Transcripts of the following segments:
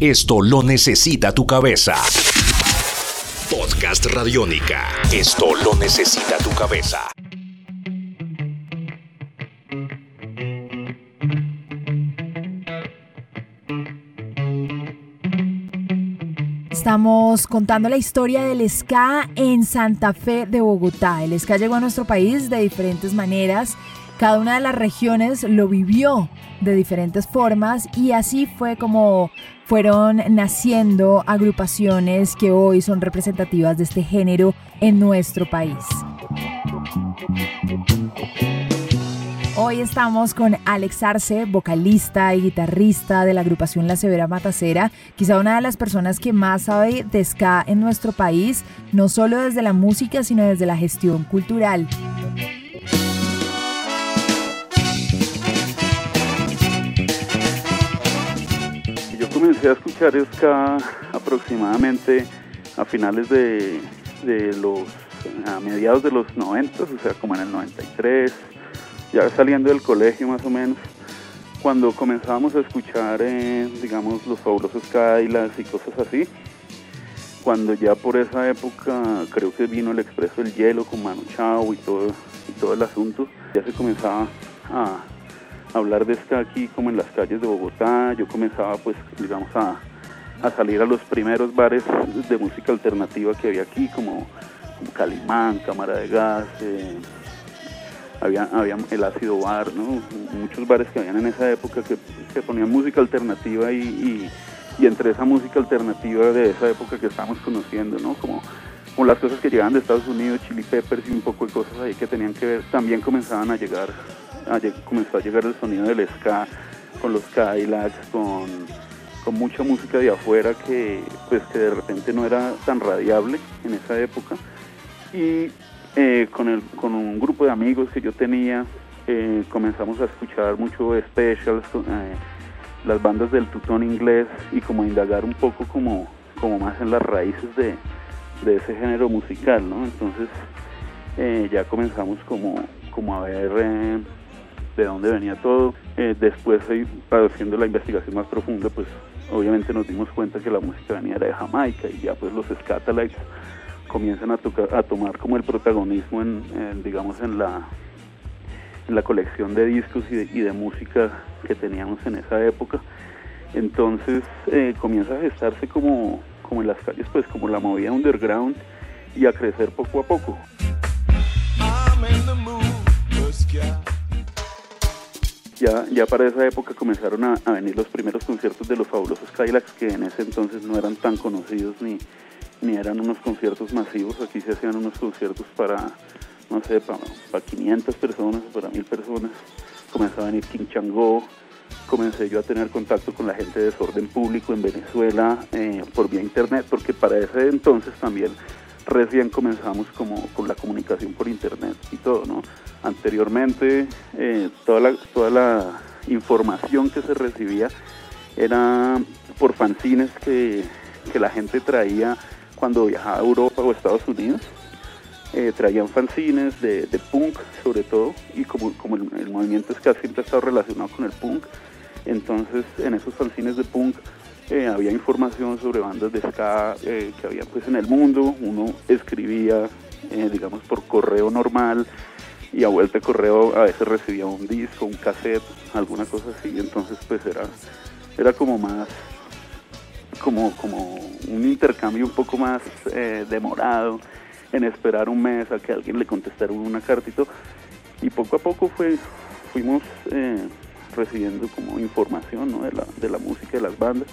Esto lo necesita tu cabeza. Podcast Radiónica. Esto lo necesita tu cabeza. Estamos contando la historia del ska en Santa Fe de Bogotá. El ska llegó a nuestro país de diferentes maneras. Cada una de las regiones lo vivió de diferentes formas y así fue como fueron naciendo agrupaciones que hoy son representativas de este género en nuestro país. Hoy estamos con Alex Arce, vocalista y guitarrista de la agrupación La Severa Matacera, quizá una de las personas que más sabe de ska en nuestro país, no solo desde la música, sino desde la gestión cultural. Comencé a escuchar ska aproximadamente a finales de, de los, a mediados de los 90, o sea, como en el 93, ya saliendo del colegio más o menos, cuando comenzábamos a escuchar, eh, digamos, los fabulosos Cadillacs y cosas así, cuando ya por esa época creo que vino el Expreso del Hielo con Manu Chao y todo, y todo el asunto, ya se comenzaba a hablar de ska aquí como en las calles de Bogotá, yo comenzaba pues, digamos, a, a salir a los primeros bares de música alternativa que había aquí, como, como Calimán, Cámara de Gas, había, había el ácido bar, ¿no? muchos bares que habían en esa época que, que ponían música alternativa y, y, y, entre esa música alternativa de esa época que estábamos conociendo, ¿no? como, como las cosas que llegaban de Estados Unidos, Chili Peppers y un poco de cosas ahí que tenían que ver, también comenzaban a llegar, a, comenzó a llegar el sonido del ska con los Cadillacs, con, con mucha música de afuera que pues que de repente no era tan radiable en esa época y eh, con, el, con un grupo de amigos que yo tenía, eh, comenzamos a escuchar mucho specials, eh, las bandas del tutón inglés y como indagar un poco como, como más en las raíces de, de ese género musical, ¿no? Entonces ya comenzamos como, como a ver de dónde venía todo. después, haciendo la investigación más profunda, pues obviamente nos dimos cuenta que la música venía de Jamaica y ya pues los Scatalites comienzan a, tocar, a tomar como el protagonismo en, digamos en la la colección de discos y de, y de, música que teníamos en esa época. Entonces eh, comienza a gestarse como como en las calles pues como la movida underground y a crecer poco a poco ya, ya para esa época comenzaron a, venir los primeros conciertos de los fabulosos Cadillacs que en ese entonces no eran tan conocidos ni, ni eran unos conciertos masivos, aquí se hacían unos conciertos para, no sé, para, para 500 personas para 1000 personas. Comenzó a venir King Chango, comencé yo a tener contacto con la gente de desorden público en Venezuela eh, por vía internet, porque para ese entonces también recién comenzamos como con la comunicación por internet y todo, ¿no? Anteriormente eh, toda, la, toda la información que se recibía era por fanzines que, que la gente traía cuando viajaba a Europa o Estados Unidos. Eh, traían fanzines de, punk sobre todo y como, como el, el, movimiento ska siempre ha estado relacionado con el punk, entonces en esos fanzines de punk eh, había información sobre bandas de ska eh, que había pues en el mundo, uno escribía eh, digamos por correo normal y a vuelta de correo a veces recibía un disco, un cassette, alguna cosa así, entonces pues era, era como más como, como un intercambio un poco más demorado en esperar un mes a que alguien le contestara una carta y poco a poco fue, fuimos eh, recibiendo como información de, la, de la música de las bandas,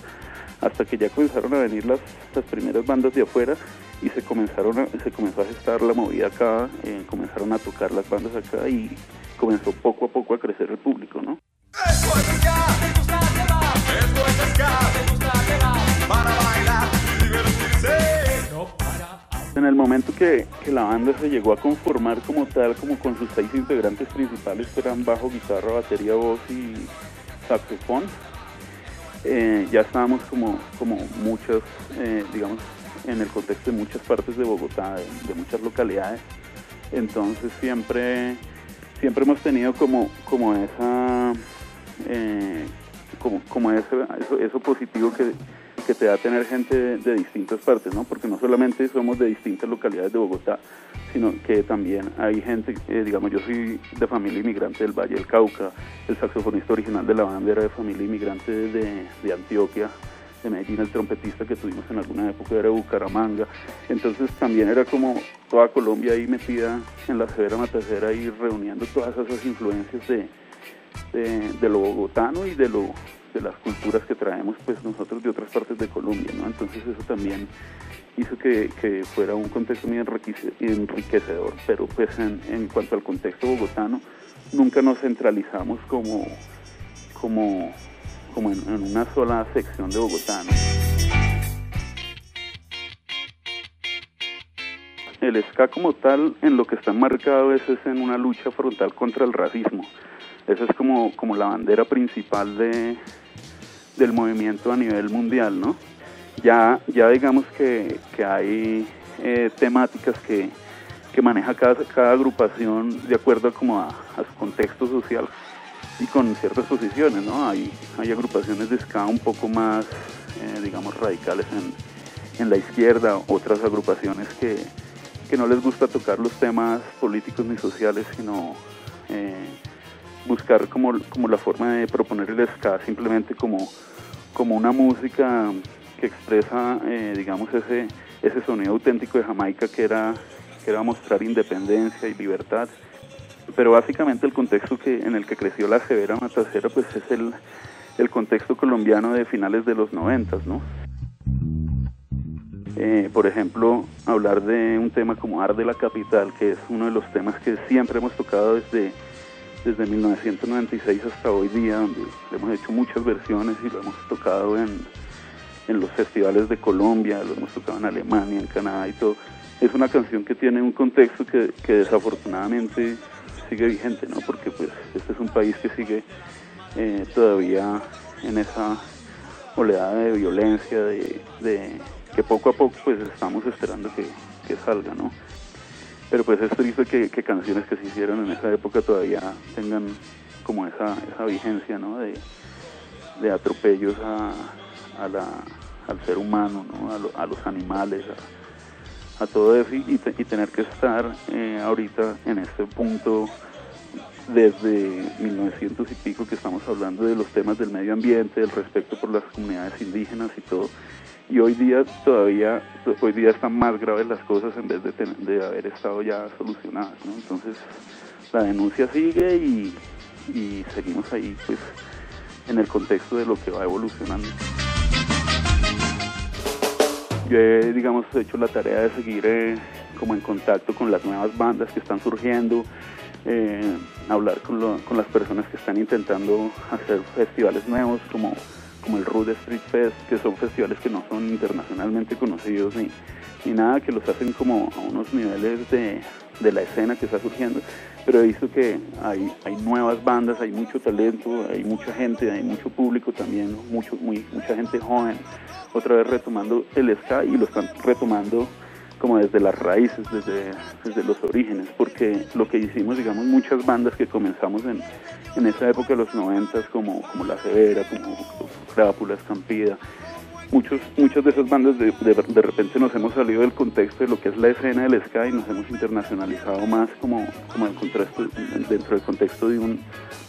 hasta que ya comenzaron a venir las, las primeras bandas de afuera y se comenzaron a, se comenzó a gestar la movida acá, eh, comenzaron a tocar las bandas acá y comenzó poco a poco a crecer el público, ¿no? En el momento que, que, la banda se llegó a conformar como tal, como con sus seis integrantes principales, que eran bajo, guitarra, batería, voz y saxofón, eh, ya estábamos como, como muchas, eh, digamos, en el contexto de muchas partes de Bogotá, de, muchas localidades. Entonces siempre, siempre hemos tenido como, como esa, eh, como, como eso, eso positivo que, que te da tener gente de, distintas partes, ¿no? Porque no solamente somos de distintas localidades de Bogotá, sino que también hay gente, eh, digamos, yo soy de familia inmigrante del Valle del Cauca, el saxofonista original de la banda era de familia inmigrante de, de Antioquia, de Medellín, el trompetista que tuvimos en alguna época era de Bucaramanga, entonces también era como toda Colombia ahí metida en la severa matacera y reuniendo todas esas influencias de, de, lo bogotano y de lo de las culturas que traemos pues nosotros de otras partes de Colombia, ¿no? Entonces eso también hizo que, que fuera un contexto muy enriquecedor, pero pues en, cuanto al contexto bogotano, nunca nos centralizamos como, como como en, una sola sección de Bogotá. El ska como tal, en lo que está marcado es, es en una lucha frontal contra el racismo. Esa es como, como la bandera principal de, del movimiento a nivel mundial, ¿no? Ya, ya digamos que, que hay eh, temáticas que, que maneja cada, cada, agrupación de acuerdo como a, a su contexto social y con ciertas posiciones, ¿no? Hay, hay agrupaciones de ska un poco más, eh, digamos, radicales en, en, la izquierda, otras agrupaciones que, que, no les gusta tocar los temas políticos ni sociales, sino eh, buscar como, como, la forma de proponer el ska simplemente como, como una música que expresa, eh, digamos, ese, ese sonido auténtico de Jamaica que era, que era mostrar independencia y libertad pero básicamente el contexto que, en el que creció la severa matacera pues es el, el contexto colombiano de finales de los noventas, ¿no? Eh, por ejemplo, hablar de un tema como Arde la Capital, que es uno de los temas que siempre hemos tocado desde, desde 1996 hasta hoy día, donde hemos hecho muchas versiones y lo hemos tocado en, en los festivales de Colombia, lo hemos tocado en Alemania, en Canadá y todo. Es una canción que tiene un contexto que, que desafortunadamente sigue vigente, ¿no? Porque pues este es un país que sigue eh, todavía en esa oleada de violencia, de, que poco a poco pues estamos esperando que, salga, ¿no? Pero pues es triste que, canciones que se hicieron en esa época todavía tengan como esa, esa vigencia, ¿no? De, atropellos a, al ser humano, ¿no? a, los animales, a todo eso y, tener que estar eh, ahorita en este punto desde 1900 y pico que estamos hablando de los temas del medio ambiente, del respeto por las comunidades indígenas y todo. Y hoy día todavía, hoy día están más graves las cosas en vez de, de haber estado ya solucionadas. ¿no? Entonces la denuncia sigue y, y seguimos ahí pues en el contexto de lo que va evolucionando yo he, digamos, hecho la tarea de seguir eh, como en contacto con las nuevas bandas que están surgiendo, eh, hablar con, las personas que están intentando hacer festivales nuevos como, como el Rude Street Fest, que son festivales que no son internacionalmente conocidos ni, ni nada, que los hacen como a unos niveles de, de la escena que está surgiendo, pero he visto que hay, hay nuevas bandas, hay mucho talento, hay mucha gente, hay mucho público también, mucho, muy, mucha gente joven otra vez retomando el ska y lo están retomando como desde las raíces, desde, desde los orígenes, porque lo que hicimos, digamos, muchas bandas que comenzamos en, en esa época de los noventas, como, como La Severa, como Crápula, Estampida, muchos, muchas de esas bandas de, de, repente nos hemos salido del contexto de lo que es la escena del ska y nos hemos internacionalizado más como, como contraste, dentro del contexto de un,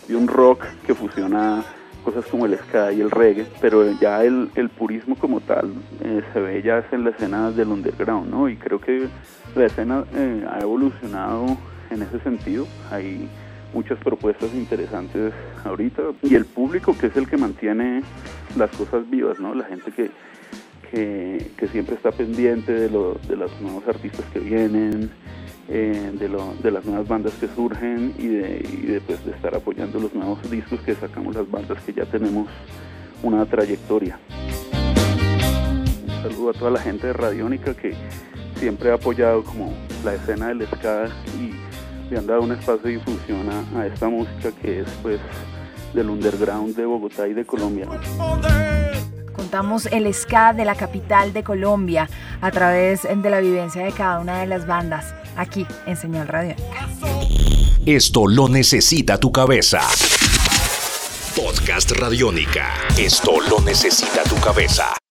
de un rock que fusiona cosas como el ska y el reggae, pero ya el, el purismo como tal eh, se ve ya en la escena del underground, ¿no? Y creo que la escena eh, ha evolucionado en ese sentido. Hay muchas propuestas interesantes ahorita y el público que es el que mantiene las cosas vivas, ¿no? La gente que, que, que siempre está pendiente de, lo, de los nuevos artistas que vienen, eh, de, lo, de, las nuevas bandas que surgen y de, y de, pues, de estar apoyando los nuevos discos que sacamos las bandas que ya tenemos una trayectoria. Un saludo a toda la gente de Radiónica que siempre ha apoyado como la escena del ska y le han dado un espacio de difusión a, esta música que es pues del underground de Bogotá y de Colombia. Contamos el ska de la capital de Colombia a través de la vivencia de cada una de las bandas aquí en Señal Radiónica. Esto lo necesita tu cabeza. Podcast Radiónica. Esto lo necesita tu cabeza.